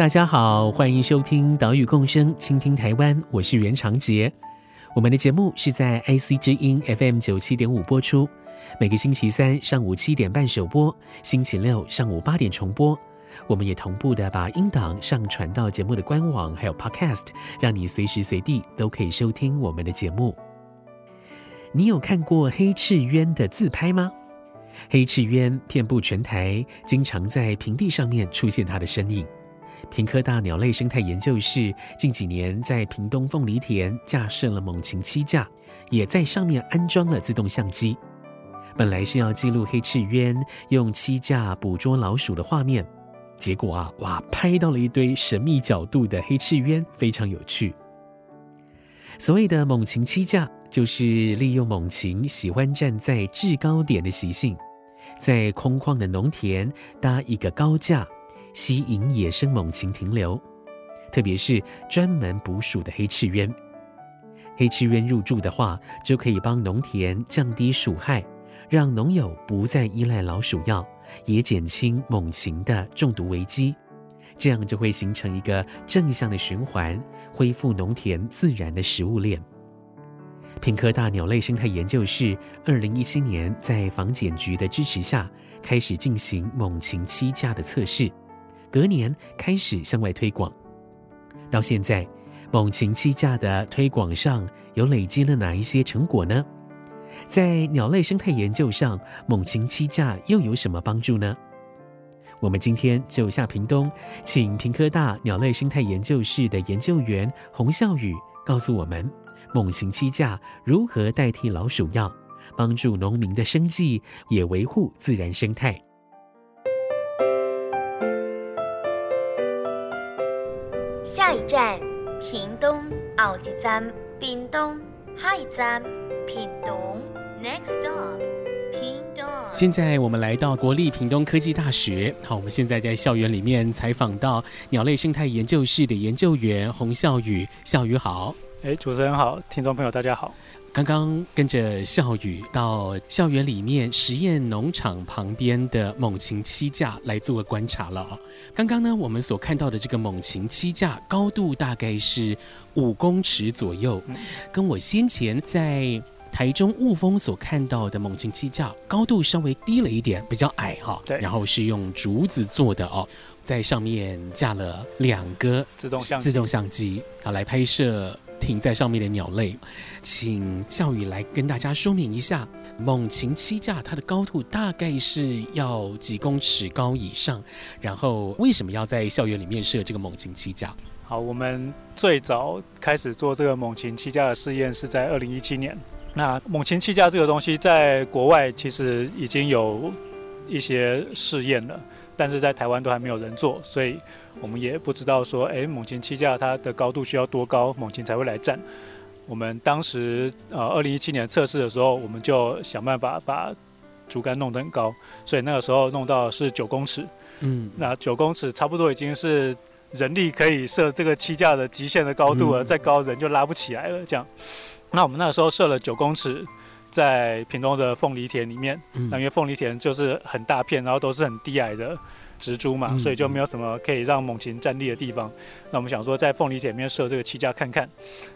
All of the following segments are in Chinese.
大家好，欢迎收听岛屿共生，倾听台湾，我是袁长杰。我们的节目是在 IC 之音 FM 九七点五播出，每个星期三上午七点半首播，星期六上午八点重播。我们也同步的把音档上传到节目的官网，还有 Podcast，让你随时随地都可以收听我们的节目。你有看过黑翅鸢的自拍吗？黑翅鸢遍布全台，经常在平地上面出现它的身影。屏科大鸟类生态研究室近几年在屏东凤梨田架设了猛禽栖架，也在上面安装了自动相机。本来是要记录黑翅鸢用栖架捕捉老鼠的画面，结果啊，哇，拍到了一堆神秘角度的黑翅鸢，非常有趣。所谓的猛禽栖架，就是利用猛禽喜欢站在制高点的习性，在空旷的农田搭一个高架。吸引野生猛禽停留，特别是专门捕鼠的黑翅鸢。黑翅鸢入驻的话，就可以帮农田降低鼠害，让农友不再依赖老鼠药，也减轻猛禽的中毒危机。这样就会形成一个正向的循环，恢复农田自然的食物链。屏科大鸟类生态研究室二零一七年在防检局的支持下，开始进行猛禽栖架的测试。隔年开始向外推广，到现在，猛禽栖架的推广上有累积了哪一些成果呢？在鸟类生态研究上，猛禽栖架又有什么帮助呢？我们今天就下屏东，请屏科大鸟类生态研究室的研究员洪孝宇告诉我们，猛禽栖架如何代替老鼠药，帮助农民的生计，也维护自然生态。下一站，屏东奥吉站，屏东下一站，屏东 Next stop，屏东。现在我们来到国立屏东科技大学。好，我们现在在校园里面采访到鸟类生态研究室的研究员洪孝宇。孝宇好。哎，主持人好，听众朋友大家好。刚刚跟着笑宇到校园里面实验农场旁边的猛禽栖架来做个观察了。刚刚呢，我们所看到的这个猛禽栖架高度大概是五公尺左右，跟我先前在台中雾峰所看到的猛禽栖架高度稍微低了一点，比较矮哈。对。然后是用竹子做的哦，在上面架了两个自动相自动相机啊，来拍摄。停在上面的鸟类，请笑宇来跟大家说明一下，猛禽栖架它的高度大概是要几公尺高以上，然后为什么要在校园里面设这个猛禽栖架？好，我们最早开始做这个猛禽栖架的试验是在二零一七年。那猛禽栖架这个东西在国外其实已经有一些试验了。但是在台湾都还没有人做，所以我们也不知道说，哎，猛禽栖架它的高度需要多高，猛禽才会来站。我们当时呃，二零一七年测试的时候，我们就想办法把竹竿弄得很高，所以那个时候弄到是九公尺。嗯，那九公尺差不多已经是人力可以设这个栖架的极限的高度了，再高人就拉不起来了。这样，那我们那个时候设了九公尺。在屏东的凤梨田里面，那因为凤梨田就是很大片，然后都是很低矮的植株嘛，所以就没有什么可以让猛禽站立的地方。那我们想说，在凤梨田里面设这个栖架看看，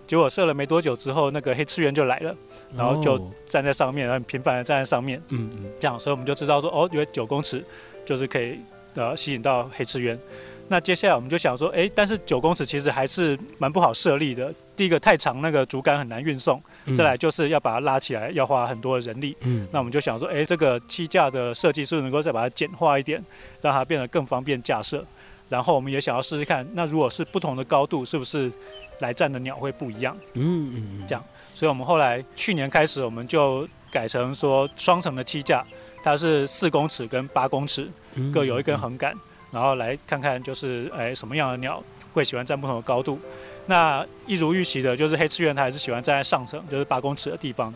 结果设了没多久之后，那个黑翅鸢就来了，然后就站在上面，很频繁的站在上面，嗯嗯，这样，所以我们就知道说，哦，因为九公尺就是可以呃吸引到黑翅鸢。那接下来我们就想说，哎，但是九公尺其实还是蛮不好设立的。第一个太长，那个竹竿很难运送；再来就是要把它拉起来，要花很多的人力。嗯，那我们就想说，哎，这个栖架的设计是不是能够再把它简化一点，让它变得更方便架设？然后我们也想要试试看，那如果是不同的高度，是不是来站的鸟会不一样？嗯嗯嗯，这样。所以我们后来去年开始，我们就改成说双层的栖架。它是四公尺跟八公尺各有一根横杆，然后来看看就是哎什么样的鸟会喜欢站不同的高度。那一如预期的，就是黑翅鸢它还是喜欢站在上层，就是八公尺的地方。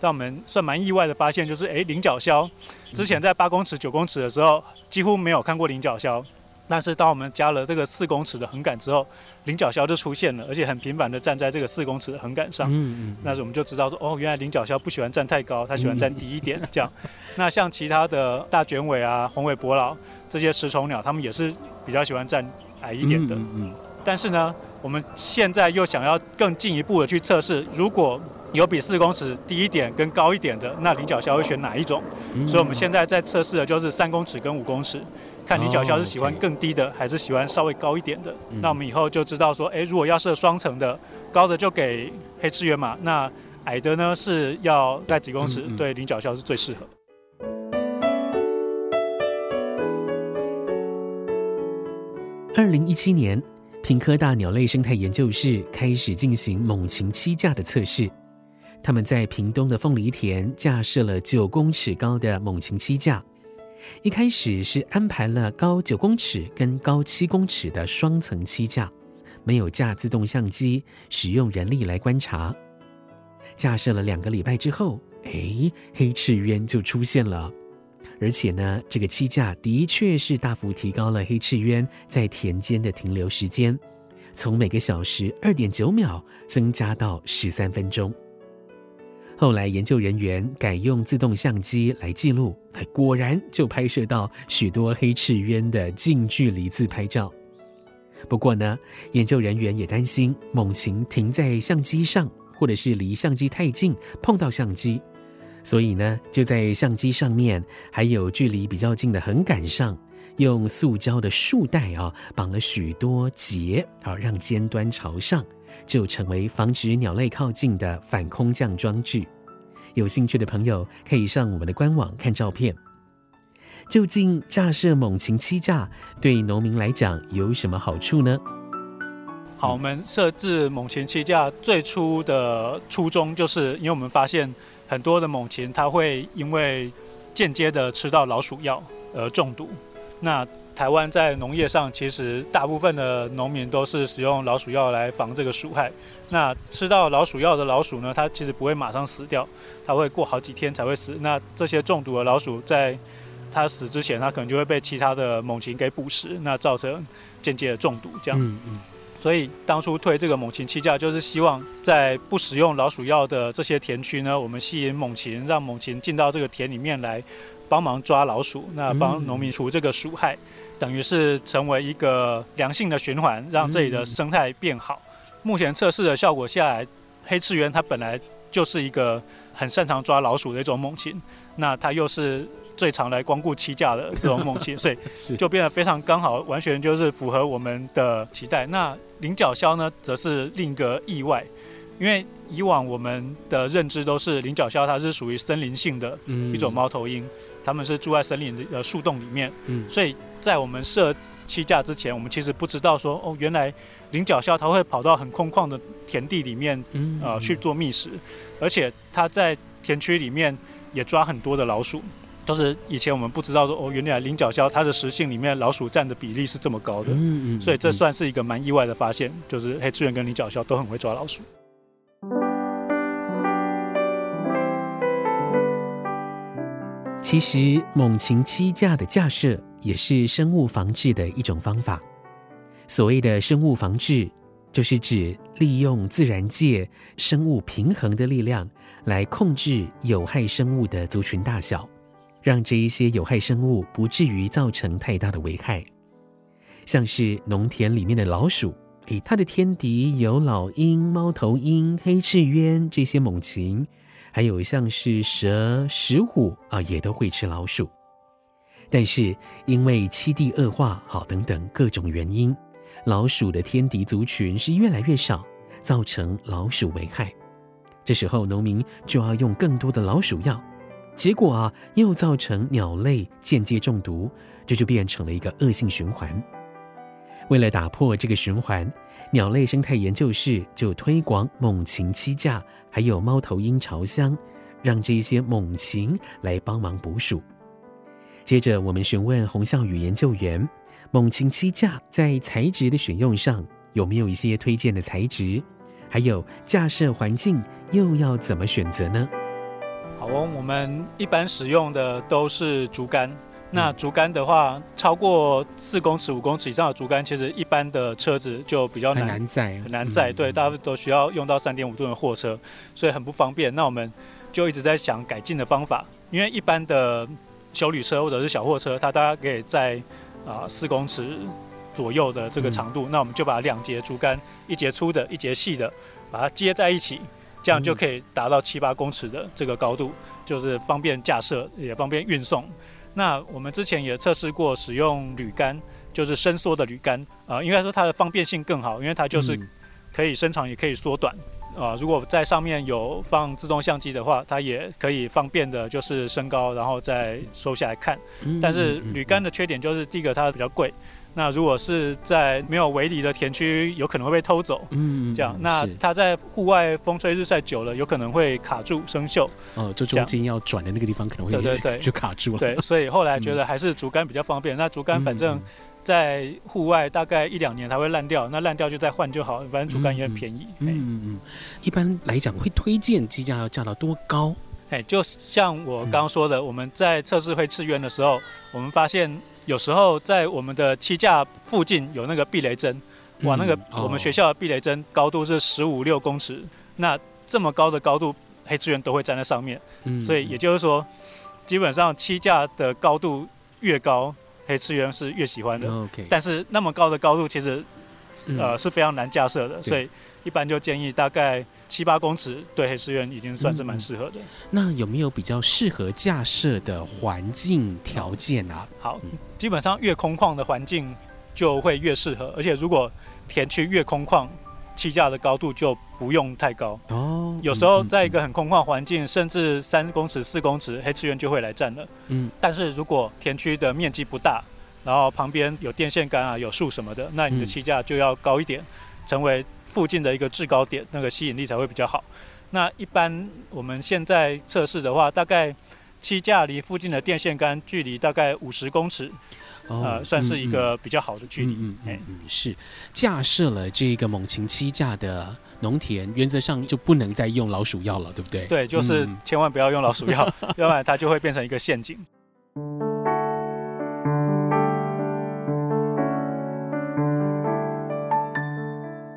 但我们算蛮意外的发现，就是哎菱角鸮之前在八公尺、九公尺的时候几乎没有看过菱角鸮。但是当我们加了这个四公尺的横杆之后，菱角鸮就出现了，而且很频繁的站在这个四公尺的横杆上。嗯嗯。那我们就知道说，哦，原来菱角鸮不喜欢站太高，它喜欢站低一点。这样。那像其他的大卷尾啊、红尾伯劳这些食虫鸟，它们也是比较喜欢站矮一点的。嗯嗯。但是呢，我们现在又想要更进一步的去测试，如果有比四公尺低一点跟高一点的，那菱角鸮会选哪一种？所以我们现在在测试的就是三公尺跟五公尺。看菱角鸮是喜欢更低的，还是喜欢稍微高一点的？那我们以后就知道说，哎，如果要设双层的，高的就给黑翅鸢嘛，那矮的呢是要在几公尺？对，菱角鸮是最适合。二零一七年，屏科大鸟类生态研究室开始进行猛禽栖架的测试。他们在屏东的凤梨田架设了九公尺高的猛禽栖架。一开始是安排了高九公尺跟高七公尺的双层栖架，没有架自动相机，使用人力来观察。架设了两个礼拜之后，哎，黑翅鸢就出现了，而且呢，这个栖架的确是大幅提高了黑翅鸢在田间的停留时间，从每个小时二点九秒增加到十三分钟。后来，研究人员改用自动相机来记录，果然就拍摄到许多黑翅鸢的近距离自拍照。不过呢，研究人员也担心猛禽停在相机上，或者是离相机太近碰到相机，所以呢，就在相机上面还有距离比较近的横杆上，用塑胶的束带啊绑了许多结，好让尖端朝上。就成为防止鸟类靠近的反空降装置。有兴趣的朋友可以上我们的官网看照片。究竟架设猛禽栖架对农民来讲有什么好处呢？好，我们设置猛禽栖架最初的初衷，就是因为我们发现很多的猛禽它会因为间接的吃到老鼠药而中毒。那台湾在农业上，其实大部分的农民都是使用老鼠药来防这个鼠害。那吃到老鼠药的老鼠呢，它其实不会马上死掉，它会过好几天才会死。那这些中毒的老鼠，在它死之前，它可能就会被其他的猛禽给捕食，那造成间接的中毒。这样，嗯嗯。所以当初推这个猛禽栖架，就是希望在不使用老鼠药的这些田区呢，我们吸引猛禽，让猛禽进到这个田里面来帮忙抓老鼠，那帮农民除这个鼠害。等于是成为一个良性的循环，让这里的生态变好。目前测试的效果下来，黑翅鸢它本来就是一个很擅长抓老鼠的一种猛禽，那它又是最常来光顾七架的这种猛禽，所以 就变得非常刚好，完全就是符合我们的期待。那菱角鸮呢，则是另一个意外，因为以往我们的认知都是菱角鸮它是属于森林性的一种猫头鹰，它们是住在森林的树洞里面，所以。在我们设七架之前，我们其实不知道说哦，原来菱角鸮它会跑到很空旷的田地里面，呃，去做觅食，而且它在田区里面也抓很多的老鼠，都是以前我们不知道说哦，原来菱角鸮它的食性里面老鼠占的比例是这么高的，嗯嗯所以这算是一个蛮意外的发现，就是黑翅鸢跟菱角鸮都很会抓老鼠。其实猛禽栖架的架设。也是生物防治的一种方法。所谓的生物防治，就是指利用自然界生物平衡的力量来控制有害生物的族群大小，让这一些有害生物不至于造成太大的危害。像是农田里面的老鼠，诶，它的天敌有老鹰、猫头鹰、黑翅鸢这些猛禽，还有像是蛇、石虎啊，也都会吃老鼠。但是因为栖地恶化，好等等各种原因，老鼠的天敌族群是越来越少，造成老鼠危害。这时候农民就要用更多的老鼠药，结果啊又造成鸟类间接中毒，这就变成了一个恶性循环。为了打破这个循环，鸟类生态研究室就推广猛禽栖架，还有猫头鹰巢箱，让这些猛禽来帮忙捕鼠。接着，我们询问洪孝宇研究员，猛禽栖架在材质的选用上有没有一些推荐的材质？还有架设环境又要怎么选择呢？好哦，我们一般使用的都是竹竿。那竹竿的话，超过四公尺、五公尺以上的竹竿，其实一般的车子就比较难，载，很难载。嗯、对，大部分都需要用到三点五吨的货车，所以很不方便。那我们就一直在想改进的方法，因为一般的修旅车或者是小货车，它大概可以在啊四公尺左右的这个长度，嗯、那我们就把两节竹竿，一节粗的，一节细的，把它接在一起，这样就可以达到七八公尺的这个高度，就是方便架设，也方便运送。那我们之前也测试过使用铝杆，就是伸缩的铝杆啊，应该说它的方便性更好，因为它就是可以伸长也可以缩短啊。如果在上面有放自动相机的话，它也可以方便的，就是升高然后再收下来看。但是铝杆的缺点就是第一个它比较贵。那如果是在没有围篱的田区，有可能会被偷走。嗯，这样。那它在户外风吹日晒久了，有可能会卡住生锈。哦，就中间要转的那个地方可能会对对 对就卡住了。对，所以后来觉得还是竹竿比较方便。那竹竿反正在户外大概一两年它会烂掉，那烂掉就再换就好。反正竹竿也很便宜。嗯嗯嗯。一般来讲，会推荐机架要架到多高？哎，就像我刚刚说的，我们在测试会次元的时候，我们发现。有时候在我们的七架附近有那个避雷针，哇，那个我们学校的避雷针高度是十五六公尺，那这么高的高度，黑翅鸢都会站在上面，所以也就是说，基本上七架的高度越高，黑翅鸢是越喜欢的。但是那么高的高度其实呃是非常难架设的，所以一般就建议大概。七八公尺对黑翅鸢已经算是蛮适合的。那有没有比较适合架设的环境条件啊？好，基本上越空旷的环境就会越适合，而且如果田区越空旷，气架的高度就不用太高。哦，有时候在一个很空旷环境，甚至三公尺、四公尺，黑翅鸢就会来占了。嗯，但是如果田区的面积不大，然后旁边有电线杆啊、有树什么的，那你的气架就要高一点，成为。附近的一个制高点，那个吸引力才会比较好。那一般我们现在测试的话，大概七架离附近的电线杆距离大概五十公尺，哦、呃，算是一个比较好的距离。嗯嗯，嗯，是架设了这个猛禽七架的农田，原则上就不能再用老鼠药了，对不对？对，就是千万不要用老鼠药，嗯、要不然它就会变成一个陷阱。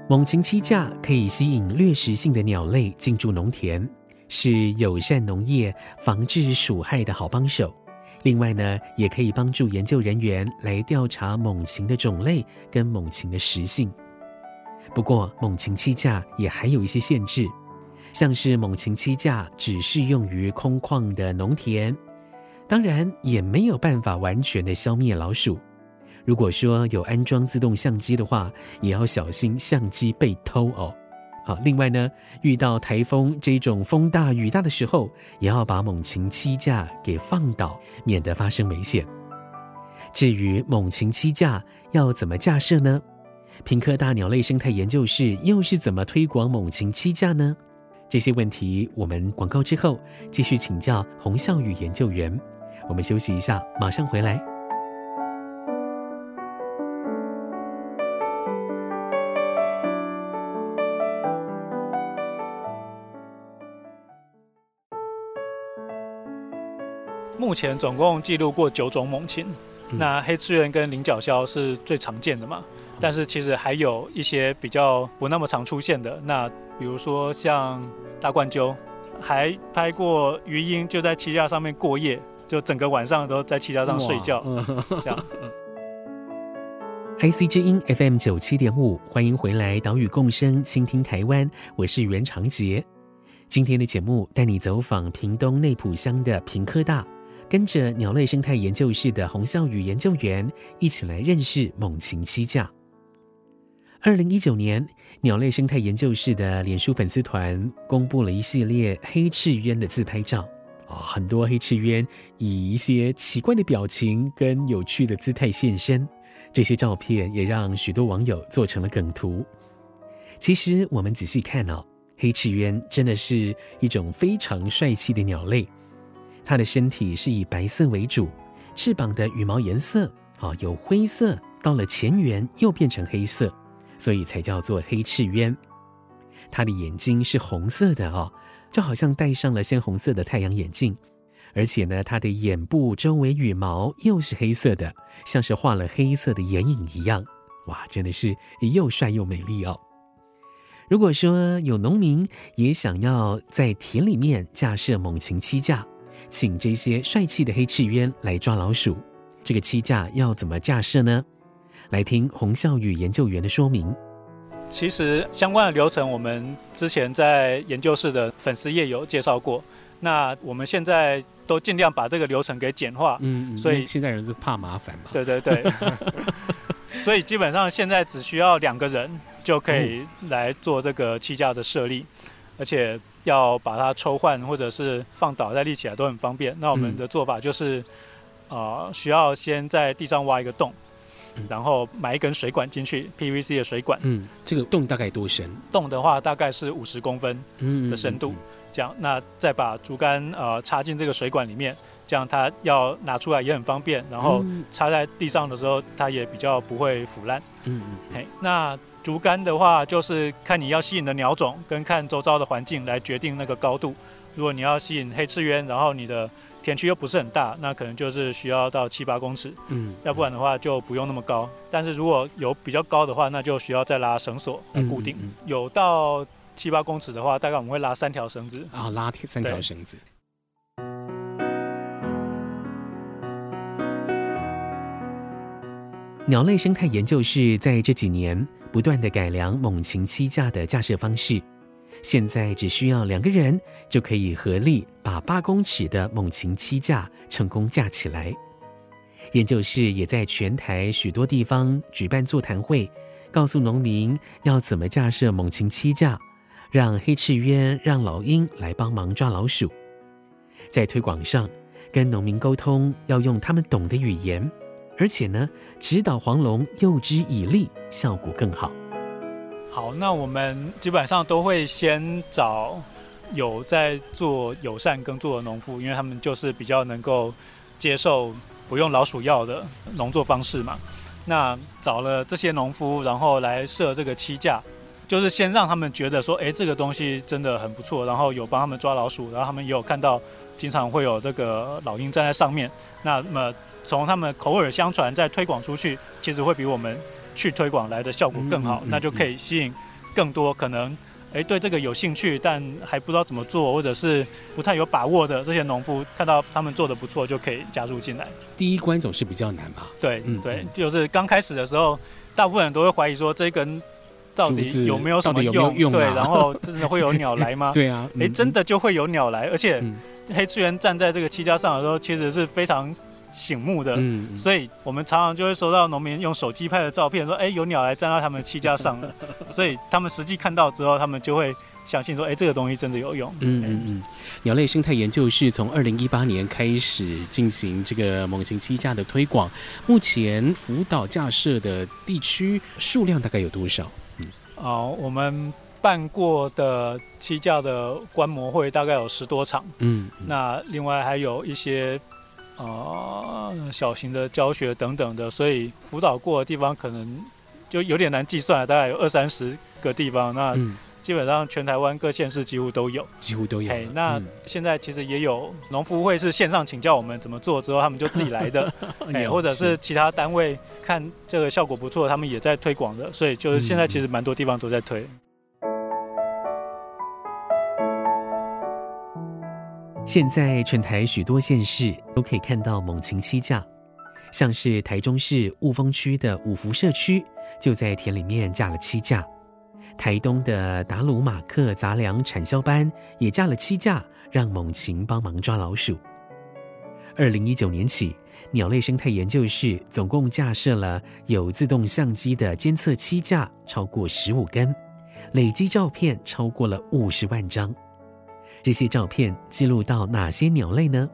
猛禽栖架可以吸引掠食性的鸟类进驻农田，是友善农业、防治鼠害的好帮手。另外呢，也可以帮助研究人员来调查猛禽的种类跟猛禽的食性。不过，猛禽栖架也还有一些限制，像是猛禽栖架只适用于空旷的农田，当然也没有办法完全的消灭老鼠。如果说有安装自动相机的话，也要小心相机被偷哦。好，另外呢，遇到台风这种风大雨大的时候，也要把猛禽栖架给放倒，免得发生危险。至于猛禽栖架要怎么架设呢？屏科大鸟类生态研究室又是怎么推广猛禽栖架呢？这些问题，我们广告之后继续请教洪孝宇研究员。我们休息一下，马上回来。目前总共记录过九种猛禽，嗯、那黑翅鸢跟菱角鸮是最常见的嘛？嗯、但是其实还有一些比较不那么常出现的，那比如说像大冠鸠，还拍过鱼鹰就在栖架上面过夜，就整个晚上都在栖架上睡觉，嗯、这样。IC 之音 FM 九七点五，欢迎回来，岛屿共生，倾听台湾，我是袁长杰。今天的节目带你走访屏东内埔乡的屏科大。跟着鸟类生态研究室的洪孝宇研究员一起来认识猛禽栖架。二零一九年，鸟类生态研究室的脸书粉丝团公布了一系列黑翅鸢的自拍照，啊、很多黑翅鸢以一些奇怪的表情跟有趣的姿态现身，这些照片也让许多网友做成了梗图。其实我们仔细看哦，黑翅鸢真的是一种非常帅气的鸟类。它的身体是以白色为主，翅膀的羽毛颜色啊，有灰色到了前缘又变成黑色，所以才叫做黑翅鸢。它的眼睛是红色的哦，就好像戴上了鲜红色的太阳眼镜。而且呢，它的眼部周围羽毛又是黑色的，像是画了黑色的眼影一样。哇，真的是又帅又美丽哦！如果说有农民也想要在田里面架设猛禽栖架，请这些帅气的黑翅鸢来抓老鼠，这个栖架要怎么架设呢？来听洪孝宇研究员的说明。其实相关的流程，我们之前在研究室的粉丝页有介绍过。那我们现在都尽量把这个流程给简化。嗯，所以现在人是怕麻烦嘛。对对对。所以基本上现在只需要两个人就可以来做这个栖架的设立，而且要把它抽换或者是放倒再立起来都很方便。那我们的做法就是，呃，需要先在地上挖一个洞。然后埋一根水管进去，PVC 的水管。嗯，这个洞大概多深？洞的话大概是五十公分的深度。这样，那再把竹竿呃插进这个水管里面，这样它要拿出来也很方便。然后插在地上的时候，它也比较不会腐烂。嗯嗯。嘿，那竹竿的话，就是看你要吸引的鸟种跟看周遭的环境来决定那个高度。如果你要吸引黑翅鸢，然后你的田区又不是很大，那可能就是需要到七八公尺，嗯，要不然的话就不用那么高。但是如果有比较高的话，那就需要再拉绳索来固定。嗯嗯嗯、有到七八公尺的话，大概我们会拉三条绳子啊，拉三条绳子。鸟类生态研究室在这几年不断地改良猛禽栖架的架设方式。现在只需要两个人就可以合力把八公尺的猛禽栖架成功架起来。研究室也在全台许多地方举办座谈会，告诉农民要怎么架设猛禽栖架，让黑翅鸢、让老鹰来帮忙抓老鼠。在推广上，跟农民沟通要用他们懂的语言，而且呢，指导黄龙诱之以利，效果更好。好，那我们基本上都会先找有在做友善耕作的农夫，因为他们就是比较能够接受不用老鼠药的农作方式嘛。那找了这些农夫，然后来设这个栖架，就是先让他们觉得说，哎，这个东西真的很不错，然后有帮他们抓老鼠，然后他们也有看到经常会有这个老鹰站在上面。那么从他们口耳相传再推广出去，其实会比我们。去推广来的效果更好，那就可以吸引更多可能哎对这个有兴趣但还不知道怎么做或者是不太有把握的这些农夫，看到他们做的不错，就可以加入进来。第一关总是比较难吧？对，嗯，对，就是刚开始的时候，大部分人都会怀疑说这根到底有没有什么用？对，然后真的会有鸟来吗？对啊，诶，真的就会有鸟来，而且黑翅鸢站在这个栖架上的时候，其实是非常。醒目的，嗯，所以我们常常就会收到农民用手机拍的照片，说，哎，有鸟来站到他们的栖架上了，所以他们实际看到之后，他们就会相信说，哎，这个东西真的有用。嗯嗯嗯。鸟类生态研究室从二零一八年开始进行这个猛禽栖架的推广，目前辅导架设的地区数量大概有多少？嗯，哦，我们办过的栖架的观摩会大概有十多场，嗯，嗯，那另外还有一些。啊、呃，小型的教学等等的，所以辅导过的地方可能就有点难计算了，大概有二三十个地方。那基本上全台湾各县市几乎都有，几乎都有。那现在其实也有农夫会是线上请教我们怎么做，之后他们就自己来的，哎，或者是其他单位看这个效果不错，他们也在推广的，所以就是现在其实蛮多地方都在推。现在全台许多县市都可以看到猛禽栖架，像是台中市雾峰区的五福社区就在田里面架了栖架，台东的达鲁马克杂粮产销班也架了栖架，让猛禽帮忙抓老鼠。二零一九年起，鸟类生态研究室总共架设了有自动相机的监测栖架超过十五根，累积照片超过了五十万张。这些照片记录到哪些鸟类呢？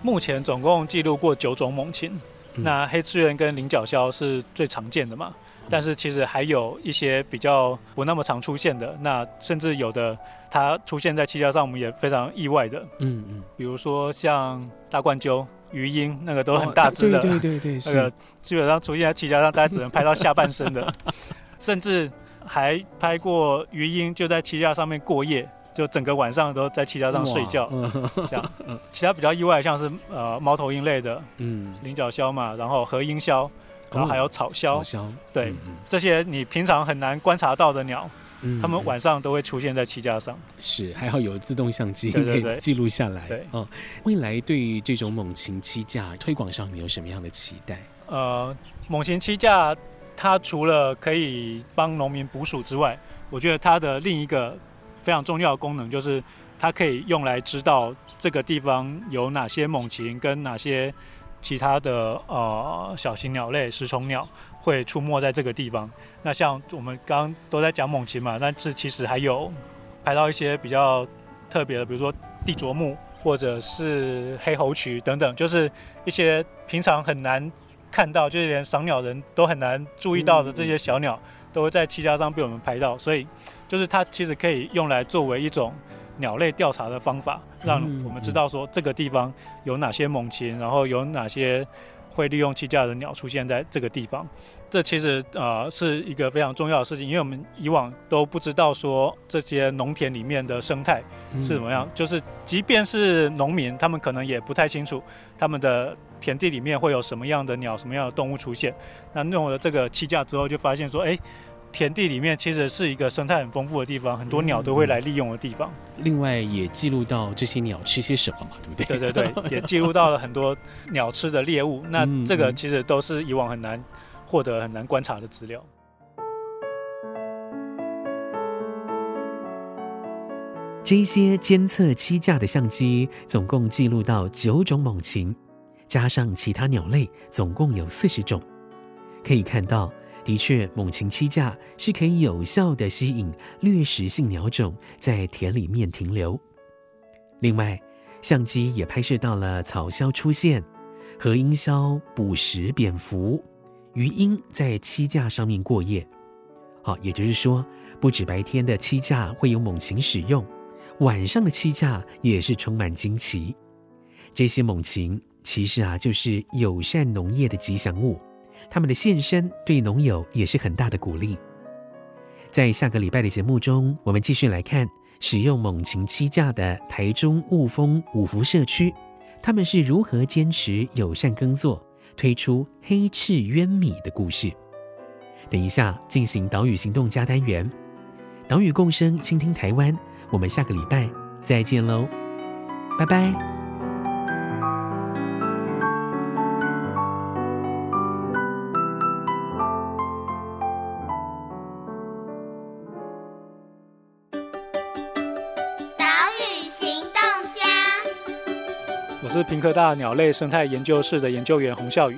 目前总共记录过九种猛禽，嗯、那黑翅鸢跟菱角鸮是最常见的嘛。但是其实还有一些比较不那么常出现的，那甚至有的它出现在栖架上，我们也非常意外的。嗯嗯，比如说像大冠鷲、鱼鹰，那个都很大只的，对对对对，那个基本上出现在栖架上，大家只能拍到下半身的，甚至还拍过鱼鹰就在栖架上面过夜。就整个晚上都在栖架上睡觉，这样。其他比较意外，像是呃猫头鹰类的，嗯，菱角鸮嘛，然后和鹰鸮，然后还有草鸮，草鸮，对，这些你平常很难观察到的鸟，他们晚上都会出现在栖架上。是，还好有自动相机可以记录下来。对，嗯，未来对这种猛禽栖架推广上，你有什么样的期待？呃，猛禽栖架它除了可以帮农民捕鼠之外，我觉得它的另一个。非常重要的功能就是，它可以用来知道这个地方有哪些猛禽跟哪些其他的呃小型鸟类、食虫鸟会出没在这个地方。那像我们刚刚都在讲猛禽嘛，但是其实还有拍到一些比较特别的，比如说地啄木或者是黑喉渠等等，就是一些平常很难看到，就是连赏鸟人都很难注意到的这些小鸟。都会在栖架上被我们拍到，所以就是它其实可以用来作为一种鸟类调查的方法，让我们知道说这个地方有哪些猛禽，然后有哪些会利用栖架的鸟出现在这个地方。这其实呃是一个非常重要的事情，因为我们以往都不知道说这些农田里面的生态是怎么样，就是即便是农民，他们可能也不太清楚他们的。田地里面会有什么样的鸟、什么样的动物出现？那弄了这个栖架之后，就发现说，哎，田地里面其实是一个生态很丰富的地方，很多鸟都会来利用的地方。另外也记录到这些鸟吃些什么嘛，对不对？对对对，也记录到了很多鸟吃的猎物。那这个其实都是以往很难获得、很难观察的资料。这些监测栖架的相机，总共记录到九种猛禽。加上其他鸟类，总共有四十种。可以看到，的确，猛禽栖架是可以有效地吸引掠食性鸟种在田里面停留。另外，相机也拍摄到了草鸮出现，和鹰鸮捕食蝙蝠，鱼鹰在栖架上面过夜。好，也就是说，不止白天的栖架会有猛禽使用，晚上的栖架也是充满惊奇。这些猛禽。其实啊，就是友善农业的吉祥物，他们的现身对农友也是很大的鼓励。在下个礼拜的节目中，我们继续来看使用猛禽栖架的台中雾峰五福社区，他们是如何坚持友善耕作，推出黑翅鸢米的故事。等一下进行岛屿行动加单元，岛屿共生，倾听台湾。我们下个礼拜再见喽，拜拜。是屏科大鸟类生态研究室的研究员洪孝宇。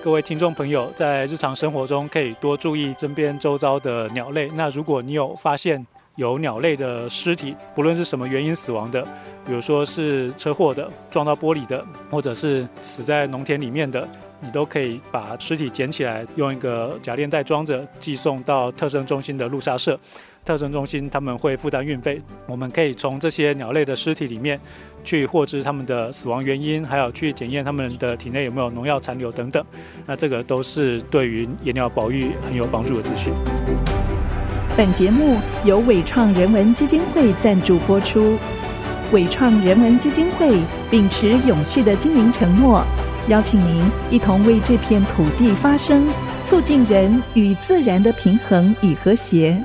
各位听众朋友，在日常生活中可以多注意身边周遭的鸟类。那如果你有发现有鸟类的尸体，不论是什么原因死亡的，比如说是车祸的、撞到玻璃的，或者是死在农田里面的，你都可以把尸体捡起来，用一个假链袋装着，寄送到特生中心的路杀社。特征中心他们会负担运费，我们可以从这些鸟类的尸体里面去获知他们的死亡原因，还有去检验他们的体内有没有农药残留等等。那这个都是对于野鸟保育很有帮助的资讯。本节目由伟创人文基金会赞助播出。伟创人文基金会秉持永续的经营承诺，邀请您一同为这片土地发声，促进人与自然的平衡与和谐。